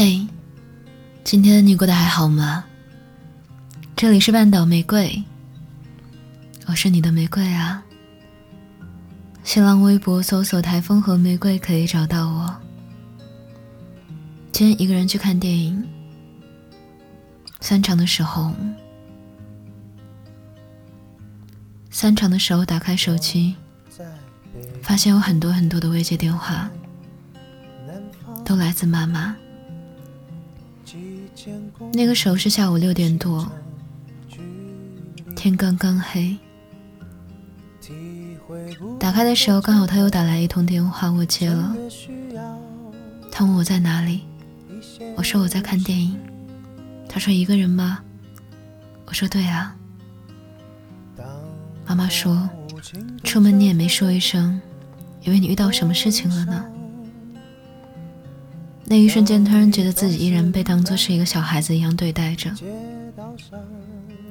嘿，今天你过得还好吗？这里是半岛玫瑰，我是你的玫瑰啊。新浪微博搜索“台风和玫瑰”可以找到我。今天一个人去看电影，散场的时候，散场的时候打开手机，发现有很多很多的未接电话，都来自妈妈。那个时候是下午六点多，天刚刚黑。打开的时候，刚好他又打来一通电话，我接了。他问我在哪里，我说我在看电影。他说一个人吗？我说对啊。妈妈说，出门你也没说一声，以为你遇到什么事情了呢。那一瞬间，突然觉得自己依然被当作是一个小孩子一样对待着，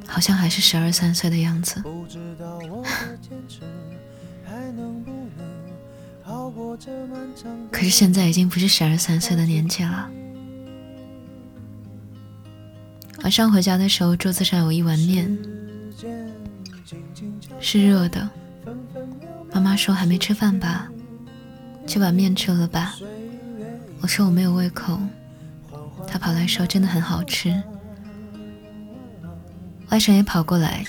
好像还是十二三岁的样子。可是现在已经不是十二三岁的年纪了。晚上回家的时候，桌子上有一碗面，是热的。妈妈说还没吃饭吧，就把面吃了吧。我说我没有胃口，他跑来说真的很好吃。外甥也跑过来，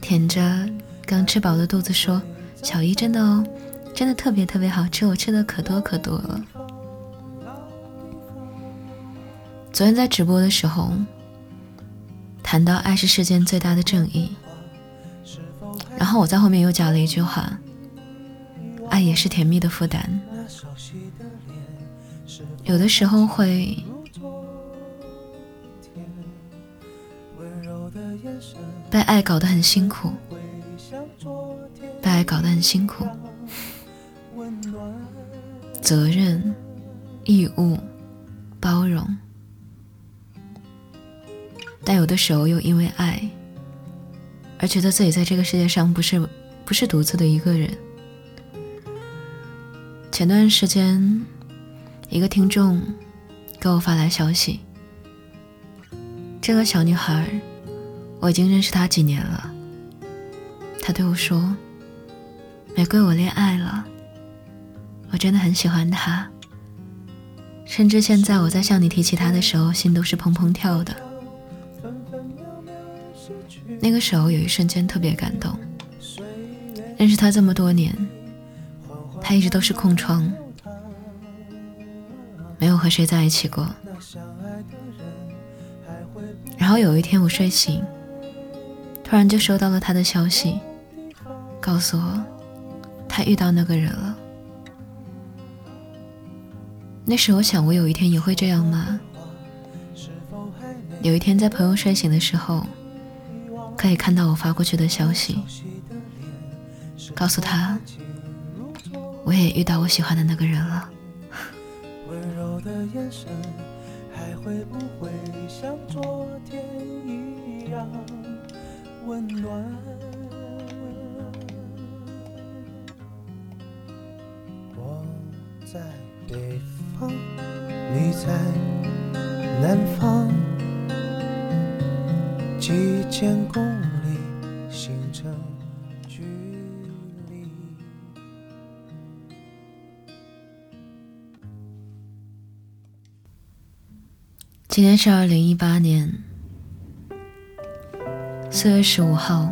舔着刚吃饱的肚子说：“小姨真的哦，真的特别特别好吃，我吃的可多可多了。”昨天在直播的时候，谈到爱是世间最大的正义，然后我在后面又加了一句话：“爱也是甜蜜的负担。”有的时候会被爱搞得很辛苦，被爱搞得很辛苦，责任、义务、包容，但有的时候又因为爱而觉得自己在这个世界上不是不是独自的一个人。前段时间。一个听众给我发来消息，这个小女孩，我已经认识她几年了。她对我说：“玫瑰，我恋爱了，我真的很喜欢她，甚至现在我在向你提起她的时候，心都是砰砰跳的。”那个时候有一瞬间特别感动。认识她这么多年，她一直都是空窗。没有和谁在一起过。然后有一天我睡醒，突然就收到了他的消息，告诉我他遇到那个人了。那时我想，我有一天也会这样吗？有一天在朋友睡醒的时候，可以看到我发过去的消息，告诉他我也遇到我喜欢的那个人了。的眼神还会不会像昨天一样温暖？我在北方，你在南方，几千公今天是二零一八年四月十五号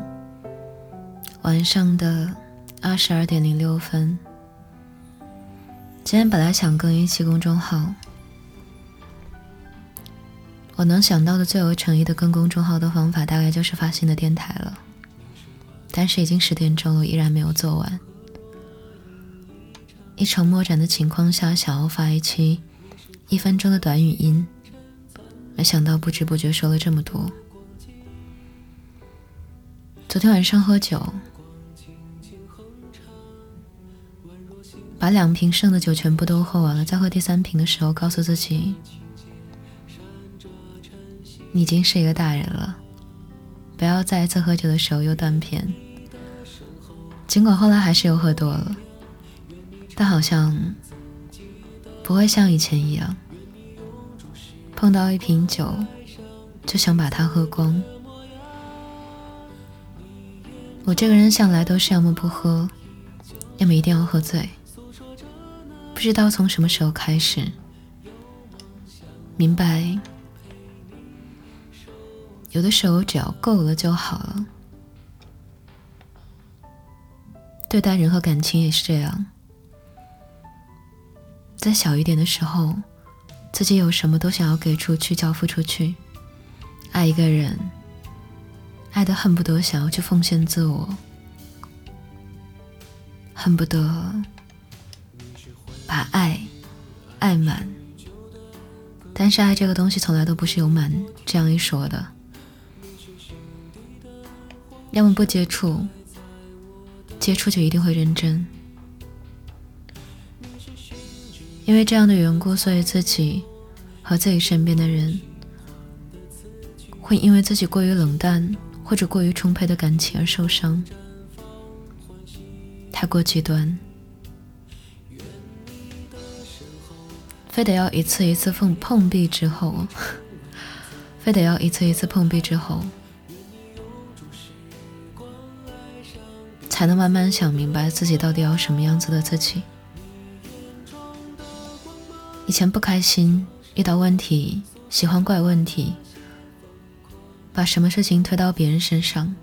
晚上的二十二点零六分。今天本来想更一期公众号，我能想到的最有诚意的更公众号的方法，大概就是发新的电台了。但是已经十点钟了，依然没有做完。一筹莫展的情况下，想要发一期一分钟的短语音。没想到不知不觉说了这么多。昨天晚上喝酒，把两瓶剩的酒全部都喝完了，在喝第三瓶的时候，告诉自己，你已经是一个大人了，不要再一次喝酒的时候又断片。尽管后来还是又喝多了，但好像不会像以前一样。碰到一瓶酒，就想把它喝光。我这个人向来都是要么不喝，要么一定要喝醉。不知道从什么时候开始，明白有的时候只要够了就好了。对待人和感情也是这样，在小一点的时候，自己有什么都想要给出去、交付出去。爱一个人，爱的恨不得想要去奉献自我，恨不得把爱爱满。但是爱这个东西从来都不是有满这样一说的，要么不接触。接触就一定会认真，因为这样的缘故，所以自己和自己身边的人会因为自己过于冷淡或者过于充沛的感情而受伤，太过极端，非得要一次一次碰碰壁之后，非得要一次一次碰壁之后。才能慢慢想明白自己到底要什么样子的自己。以前不开心，遇到问题喜欢怪问题，把什么事情推到别人身上。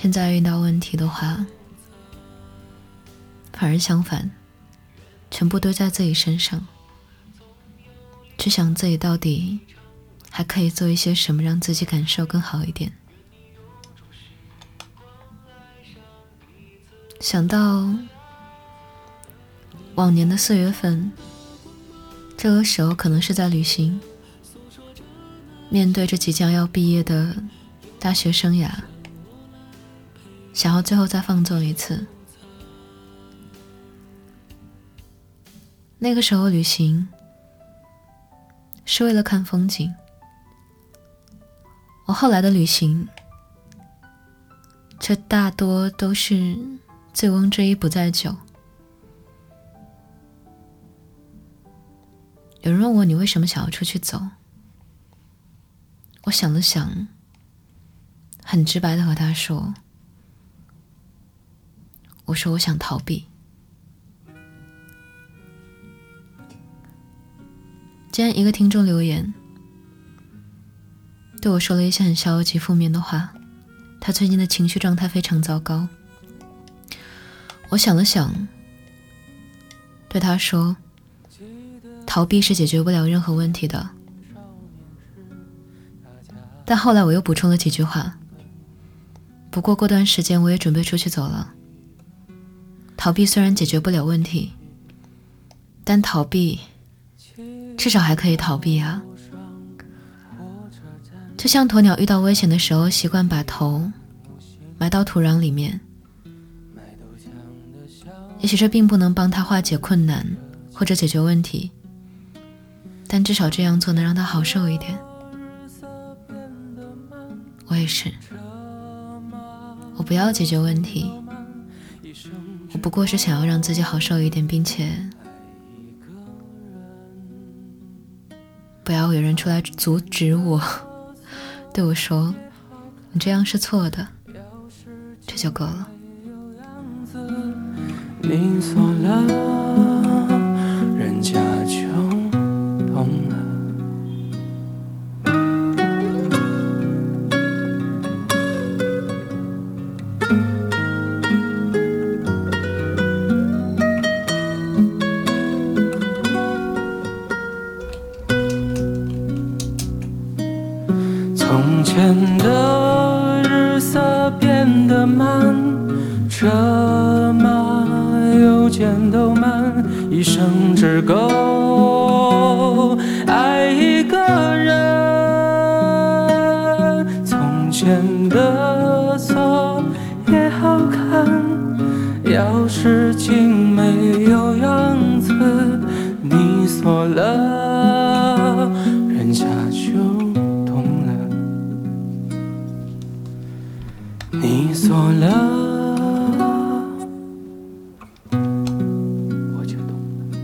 现在遇到问题的话，反而相反，全部堆在自己身上，去想自己到底还可以做一些什么，让自己感受更好一点。想到往年的四月份，这个时候可能是在旅行，面对着即将要毕业的大学生涯，想要最后再放纵一次。那个时候旅行是为了看风景，我后来的旅行，这大多都是。醉翁之意不在酒。有人问我你为什么想要出去走？我想了想，很直白的和他说：“我说我想逃避。”今天一个听众留言，对我说了一些很消极、负面的话。他最近的情绪状态非常糟糕。我想了想，对他说：“逃避是解决不了任何问题的。”但后来我又补充了几句话。不过过段时间我也准备出去走了。逃避虽然解决不了问题，但逃避至少还可以逃避啊。就像鸵鸟遇到危险的时候，习惯把头埋到土壤里面。也许这并不能帮他化解困难或者解决问题，但至少这样做能让他好受一点。我也是，我不要解决问题，我不过是想要让自己好受一点，并且不要有人出来阻止我，对我说：“你这样是错的。”这就够了。你锁了，人家就从前的日色变得慢，车马。邮件都慢，一生只够爱一个人。从前的锁也好看，钥匙精你走了我就懂了。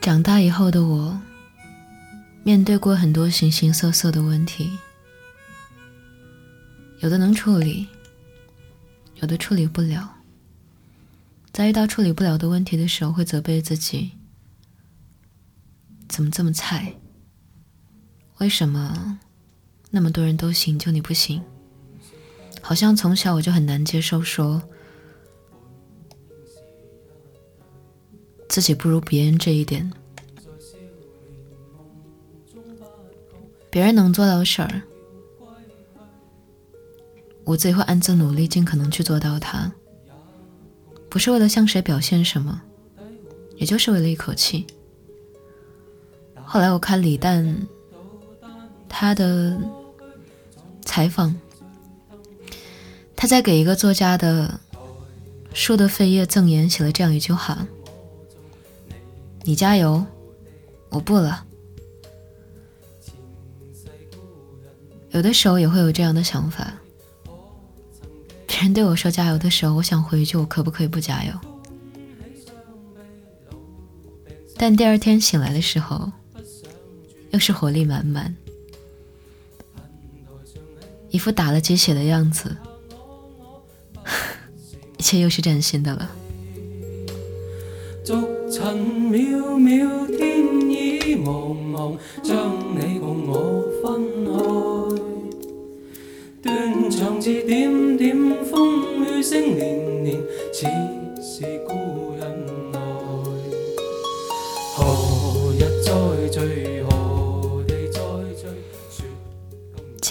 长大以后的我面对过很多形形色色的问题有的能处理有的处理不了。在遇到处理不了的问题的时候会责备自己怎么这么菜？为什么那么多人都行，就你不行？好像从小我就很难接受，说自己不如别人这一点。别人能做到的事儿，我自己会暗自努力，尽可能去做到它。不是为了向谁表现什么，也就是为了一口气。后来我看李诞他的采访，他在给一个作家的书的扉页赠言写了这样一句话：“你加油，我不了。”有的时候也会有这样的想法。别人对我说加油的时候，我想回一句：我可不可以不加油？但第二天醒来的时候，又是活力满满，一副打了鸡血的样子，一切又是崭新的了。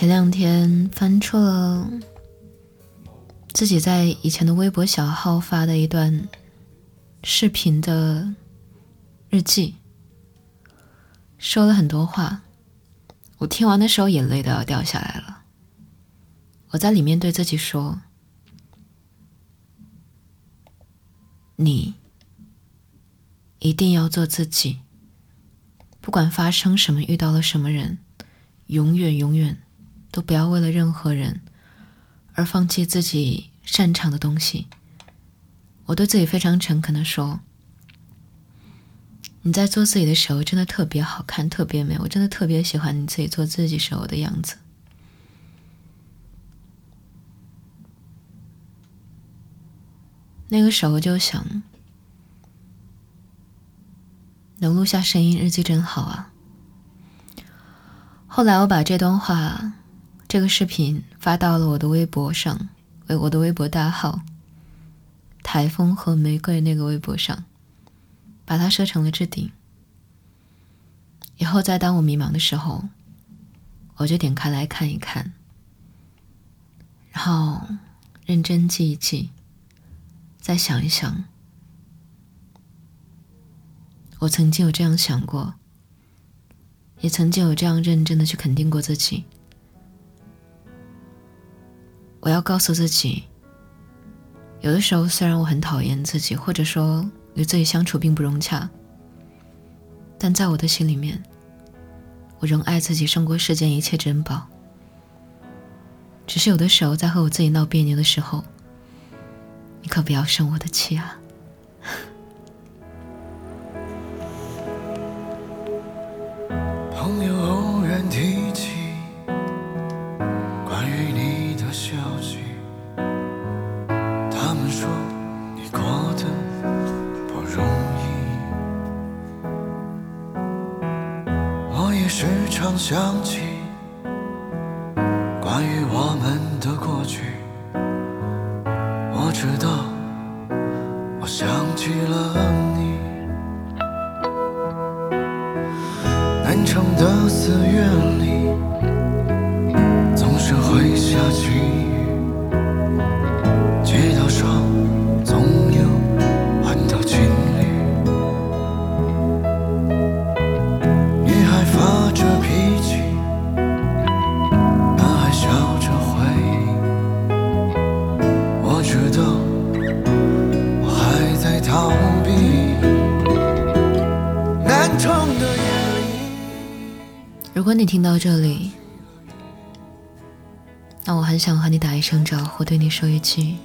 前两天翻出了自己在以前的微博小号发的一段视频的日记，说了很多话，我听完的时候眼泪都要掉下来了。我在里面对自己说：“你一定要做自己，不管发生什么，遇到了什么人，永远永远都不要为了任何人而放弃自己擅长的东西。”我对自己非常诚恳的说：“你在做自己的时候，真的特别好看，特别美。我真的特别喜欢你自己做自己时候的样子。”那个时候就想，能录下声音日记真好啊。后来我把这段话、这个视频发到了我的微博上，为我的微博大号“台风和玫瑰”那个微博上，把它设成了置顶。以后再当我迷茫的时候，我就点开来看一看，然后认真记一记。再想一想，我曾经有这样想过，也曾经有这样认真的去肯定过自己。我要告诉自己，有的时候虽然我很讨厌自己，或者说与自己相处并不融洽，但在我的心里面，我仍爱自己胜过世间一切珍宝。只是有的时候，在和我自己闹别扭的时候。你可不要生我的气啊！想起听到这里，那我很想和你打一声招呼，对你说一句：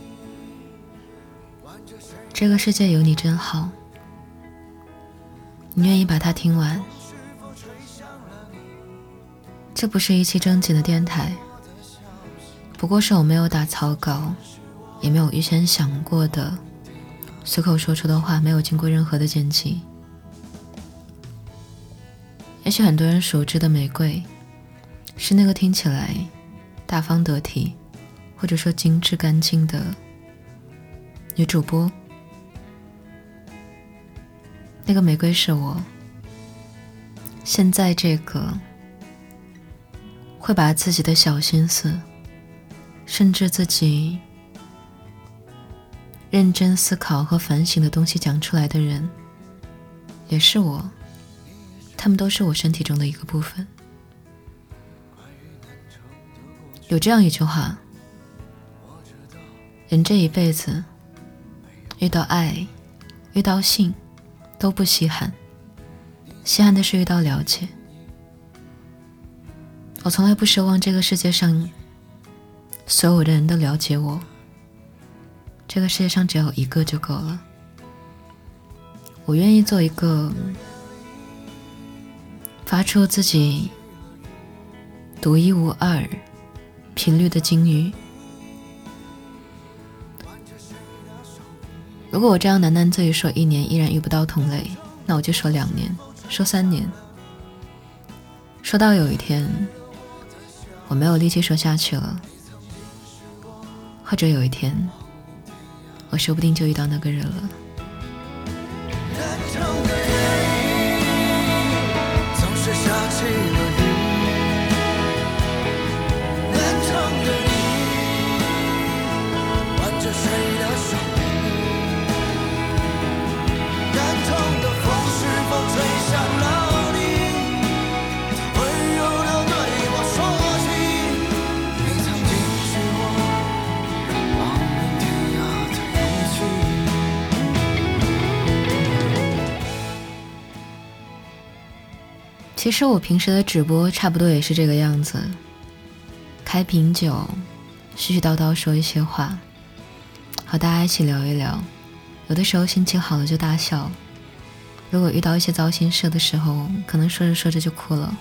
这个世界有你真好。你愿意把它听完。这不是一期正经的电台，不过是我没有打草稿，也没有预先想过的，随口说出的话，没有经过任何的剪辑。也许很多人熟知的玫瑰，是那个听起来大方得体，或者说精致干净的女主播。那个玫瑰是我，现在这个会把自己的小心思，甚至自己认真思考和反省的东西讲出来的人，也是我。他们都是我身体中的一个部分。有这样一句话：人这一辈子，遇到爱，遇到性，都不稀罕，稀罕的是遇到了解。我从来不奢望这个世界上所有的人都了解我，这个世界上只有一个就够了。我愿意做一个。发出自己独一无二频率的鲸鱼。如果我这样喃喃自语说一年依然遇不到同类，那我就说两年，说三年，说到有一天我没有力气说下去了，或者有一天我说不定就遇到那个人了。其实我平时的直播差不多也是这个样子，开瓶酒，絮絮叨叨说一些话，和大家一起聊一聊。有的时候心情好了就大笑，如果遇到一些糟心事的时候，可能说着说着就哭了。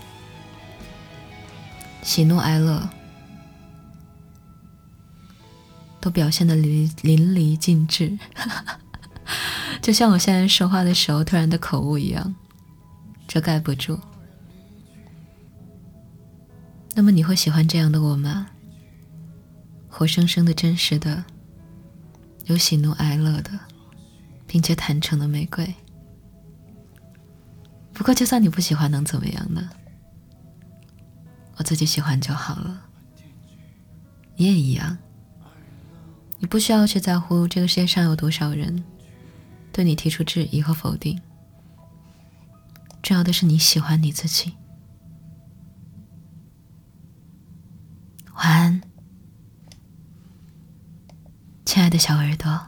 喜怒哀乐都表现的淋淋漓尽致，就像我现在说话的时候突然的口误一样，遮盖不住。那么你会喜欢这样的我吗？活生生的、真实的，有喜怒哀乐的，并且坦诚的玫瑰。不过，就算你不喜欢，能怎么样呢？我自己喜欢就好了。你也一样，你不需要去在乎这个世界上有多少人对你提出质疑和否定。重要的是你喜欢你自己。晚安，亲爱的小耳朵。